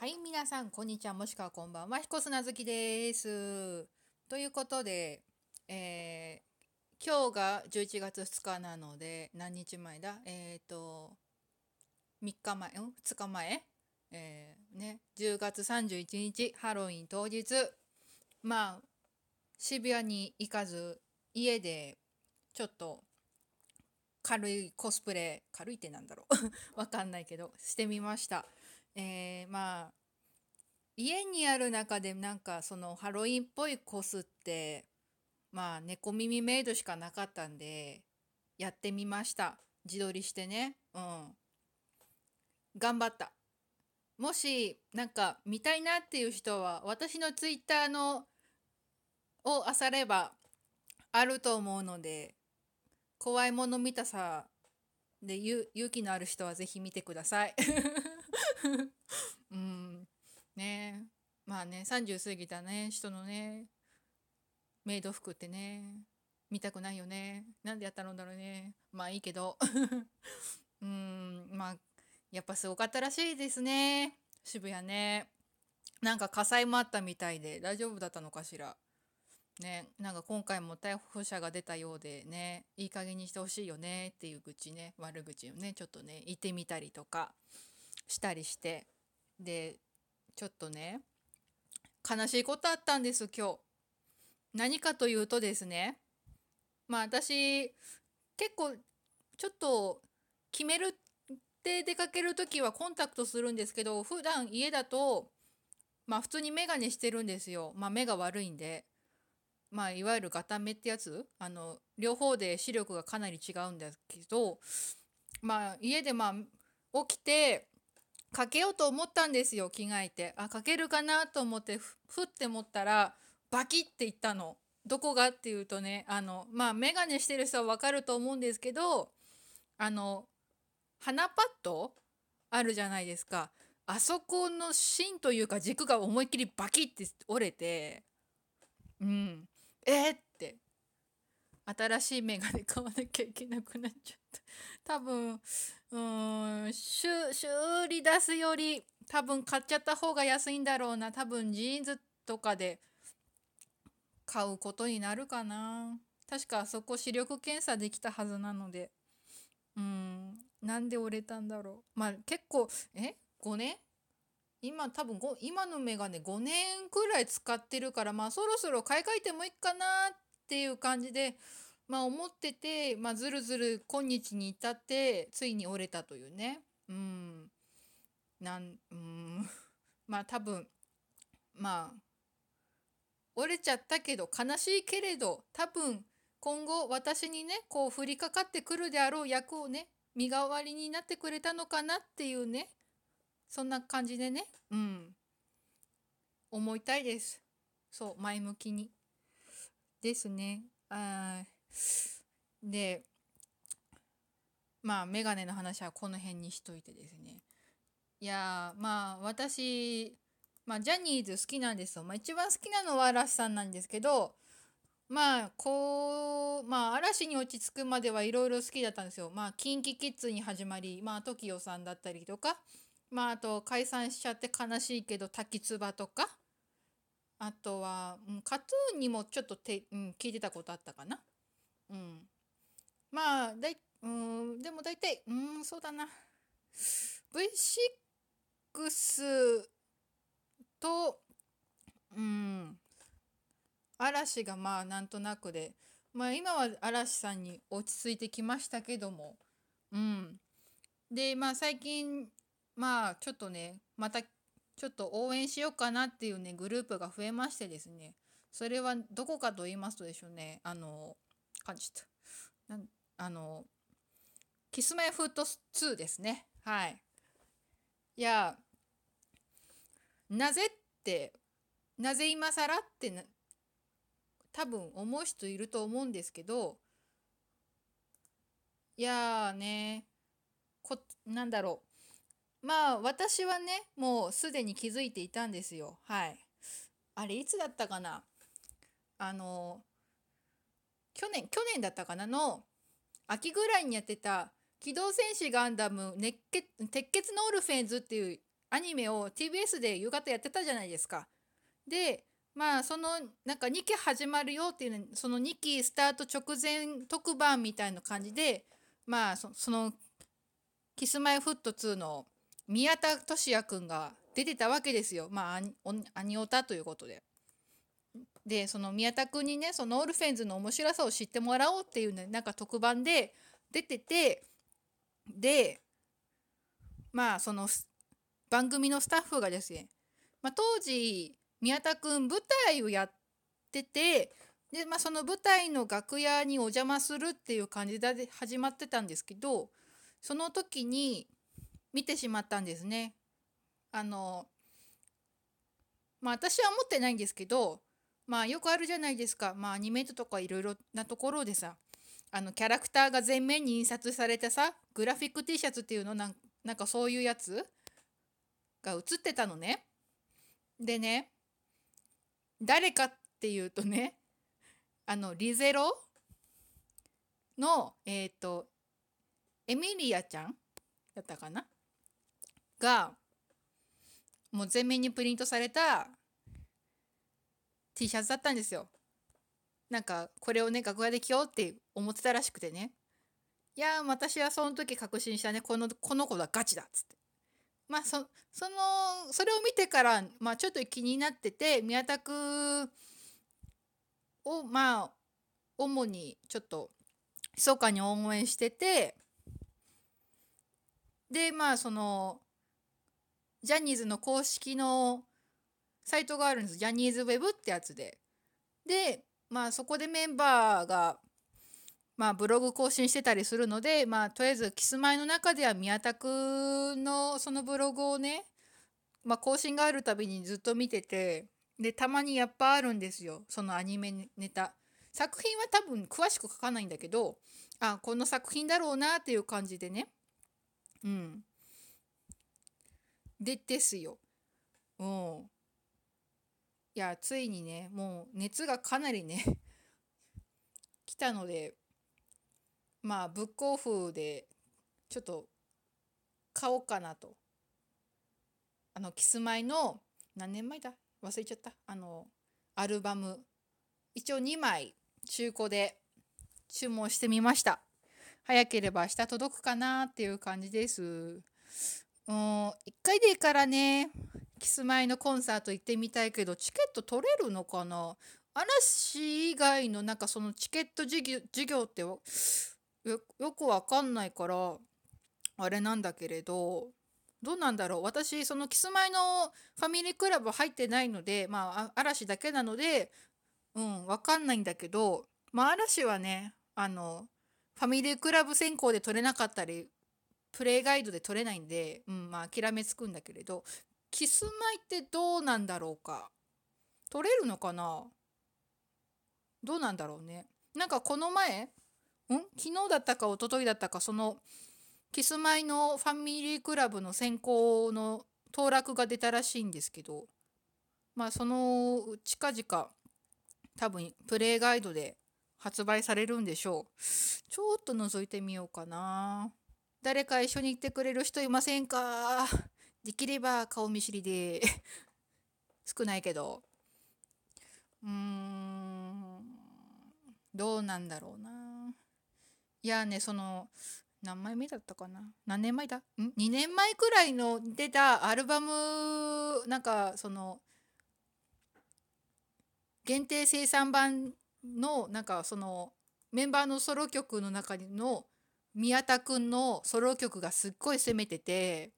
はい、皆さん、こんにちは、もしくはこんばんは。彦砂月です。ということで、えー今日が11月2日なので、何日前だ？えっ、と、3日前、ん ?2 日前？えーね、10月31日、ハロウィン当日、まあ、渋谷に行かず、家で、ちょっと、軽いコスプレ、軽いってなんだろう わかんないけど、してみました。えーまあ家にある中でなんかそのハロウィンっぽいコスってまあ猫耳メイドしかなかったんでやってみました。自撮りしてね。うん。頑張った。もしなんか見たいなっていう人は私のツイッターのを漁ればあると思うので怖いもの見たさで勇気のある人はぜひ見てください。うん。ね。まあね30過ぎたね。人のねメイド服ってね。見たくないよね。なんでやったのだろうね。まあいいけど。うん。まあやっぱすごかったらしいですね。渋谷ね。なんか火災もあったみたいで。大丈夫だったのかしら。ね。なんか今回も逮捕者が出たようでね。いい加減にしてほしいよね。っていう愚痴ね。悪口をね。ちょっとね言ってみたりとか。したりしてでちょっとね悲しいことあったんです今日。何かというとですねまあ私結構ちょっと決めるって出かける時はコンタクトするんですけど普段家だとまあ普通に眼鏡してるんですよ。まあ目が悪いんで。まあいわゆるガタ目ってやつ？あの両方で視力がかなり違うんだけどまあ家でまあ起きてかけようと思ったんですよ着替えて。あかけるかなと思ってふふって思ったらバキっていったの。どこがっていうとねあのまあ眼鏡してる人はわかると思うんですけどあの鼻パッドあるじゃないですか。あそこの芯というか軸が思いっきりバキって折れてうん。えー、って。新しい眼鏡買わなきゃいけなくなっちゃった 多分うん修修理出すより多分買っちゃった方が安いんだろうな。多分ジーンズとかで買うことになるかな。確かあそこ視力検査できたはずなので。うん。なんで折れたんだろう。まあ結構え？5年今多分今のメガネ5年くらい使ってるからまあそろそろ買い替えてもいいかなっていう感じでまあ思ってて、まあ、ずるずる今日に至ってついに折れたというね。うん。なんうん。まあ多分まあ折れちゃったけど悲しいけれど多分今後私にねこう降りかかってくるであろう役をね身代わりになってくれたのかなっていうねそんな感じでねうん。思いたいです。そう前向きに。ですね。あー。でまあメガネの話はこの辺にしといてですね。いやーまあ私まあジャニーズ好きなんですよ、まあ、一番好きなのは嵐さんなんですけどまあこうまあ嵐に落ち着くまではいろいろ好きだったんですよ。まあ KinKiKids に始まりまあ TOKIO さんだったりとかまああと解散しちゃって悲しいけど滝つばとかあとは、うん、カトゥーンにもちょっとて、うん、聞いてたことあったかな。うん。まあだいうんでも大体うんそうだな。V6 とうん嵐がまあなんとなくでまあ今は嵐さんに落ち着いてきましたけどもうん。でまあ最近まあちょっとねまたちょっと応援しようかなっていうねグループが増えましてですね。それはどこかと言いますとでしょうね。あの感じたなんあのキスマイフート2ですね。はい。いやなぜってなぜ今更ってな多分思う人いると思うんですけどいやーねこなんだろう。まあ私はねもうすでに気づいていたんですよ。はい。あれいつだったかな。あの去年去年だったかなの秋ぐらいにやってた「機動戦士ガンダム熱血鉄血のオルフェンズ」っていうアニメを TBS で夕方やってたじゃないですか。でまあそのなんか2期始まるよっていうその2期スタート直前特番みたいな感じでまあそのキスマイフット2の宮田俊也くんが出てたわけですよまあアニオタということで。でその宮田君にねそのオルフェンズの面白さを知ってもらおうっていうねなんか特番で出ててでまあその番組のスタッフがですね、まあ、当時宮田君舞台をやっててで、まあ、その舞台の楽屋にお邪魔するっていう感じで始まってたんですけどその時に見てしまったんですね。あのまあ私は持ってないんですけどまあよくあるじゃないですか。まあアニメートとかいろいろなところでさあのキャラクターが前面に印刷されたさグラフィック T シャツっていうのなんなんかそういうやつ？が写ってたのね。でね誰かっていうとねあのリゼロ？のえっ、ー、とエミリアちゃんだったかな？がもう全面にプリントされた T シャツだったんですよ。なんかこれをね楽屋で着ようって思ってたらしくてね。いや私はその時確信したね。このこの子はガチだっつって。まあそそのそれを見てから、まあ、ちょっと気になってて宮田君をまあ主にちょっと密かに応援しててでまあそのジャニーズの公式のサイトがあるんですジャニーズウェブってやつで。でまあそこでメンバーがまあブログ更新してたりするのでまあとりあえずキスマイの中では宮田くんのそのブログをねまあ更新があるたびにずっと見ててでたまにやっぱあるんですよそのアニメネタ。作品は多分詳しく書かないんだけどあこの作品だろうなっていう感じでねうん。でですよ。うん。いや、ついにね、もう熱がかなりね 来たので、まあ、ブックオフで、ちょっと、買おうかなと。あの、キスマイの、何年前だ？忘れちゃった。あの、アルバム。一応2枚、中古で注文してみました。早ければ明日届くかなっていう感じです。うん、一回でいいからね、キスマイのコンサート行ってみたいけど、チケット取れるのかな？嵐以外のなんかそのチケット事業ってよよくわかんないから、あれなんだけれど、どうなんだろう？私、そのキスマイのファミリークラブ入ってないので、まあ、嵐だけなので、うん、わかんないんだけど、まあ、嵐はね、あの、ファミリークラブ選考で取れなかったりプレイガイドで取れないんで、うんまあ、諦めつくんだけれどキスマイってどうなんだろうか？取れるのかな？どうなんだろうね。なんかこの前ん？昨日だったか一昨日だったかそのキスマイのファミリークラブの選考の当落が出たらしいんですけどまあその近々多分プレイガイドで発売されるんでしょう。ちょっと覗いてみようかな。誰か一緒に行ってくれる人いませんか？できれば顔見知りで 少ないけど。うーん、どうなんだろうな。いやね、その、何枚目だったかな何年前だ？ん ?2 年前くらいの出たアルバム、なんかその、限定生産版のなんかそのメンバーのソロ曲の中の宮田くんのソロ曲がすっごい攻めてて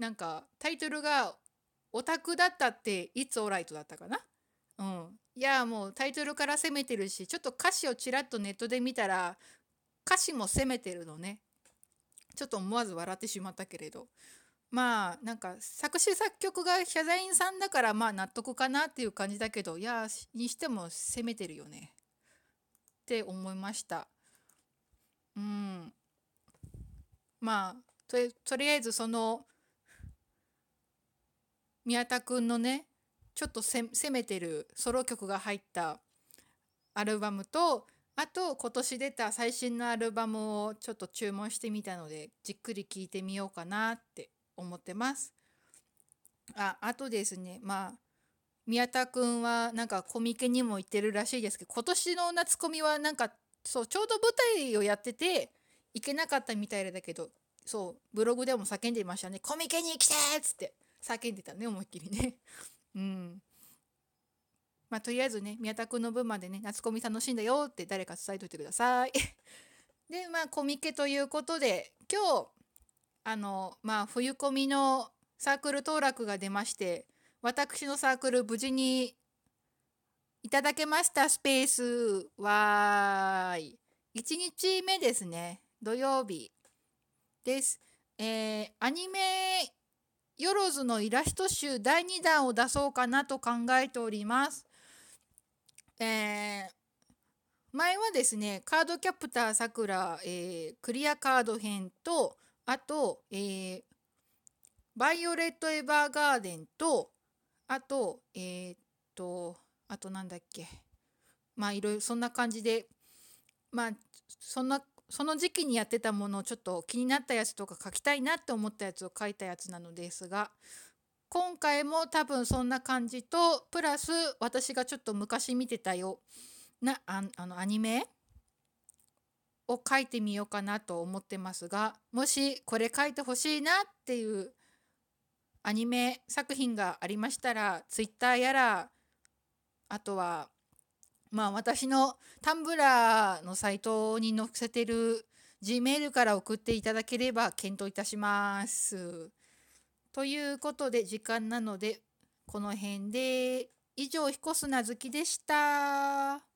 なんかタイトルが「オタクだったっていつオーライト」だったかな？うん。いやもうタイトルから攻めてるしちょっと歌詞をちらっとネットで見たら歌詞も攻めてるのね。ちょっと思わず笑ってしまったけれど。まあなんか作詞作曲がヒャザインさんだからまあ納得かなっていう感じだけどいやにしても攻めてるよね。って思いました。うん。まあととりあえずその宮田くんのねちょっと攻めてるソロ曲が入ったアルバムとあと今年出た最新のアルバムをちょっと注文してみたのでじっくり聴いてみようかなって思ってます。ああとですねまあ宮田くんはなんかコミケにも行ってるらしいですけど今年の夏コミはなんかそうちょうど舞台をやってて行けなかったみたいだけどそうブログでも叫んでいましたね「コミケに来て!」っつって叫んでたね思いっきりね。うん。まあとりあえずね宮田くんの分までね夏コミ楽しんだよって誰か伝えといてください。でまあコミケということで今日あのまあ冬コミのサークル登録が出まして私のサークル無事にいただけましたスペースは1日目ですね土曜日です。えー、アニメよろずのイラスト集第2弾を出そうかなと考えております。えー、前はですねカードキャプターさくら、えー、クリアカード編とあと、えー、バイオレット・エヴァーガーデンとあとえー、っとあとなんだっけまあいろいろそんな感じでまあそんなその時期にやってたものをちょっと気になったやつとか書きたいなって思ったやつを書いたやつなのですが今回も多分そんな感じとプラス私がちょっと昔見てたよなああのアニメを書いてみようかなと思ってますがもしこれ書いてほしいなっていうアニメ作品がありましたら Twitter やらあとはまあ私のタンブラーのサイトに載せてる G メールから送っていただければ検討いたします。ということで時間なのでこの辺で以上彦砂好きでした。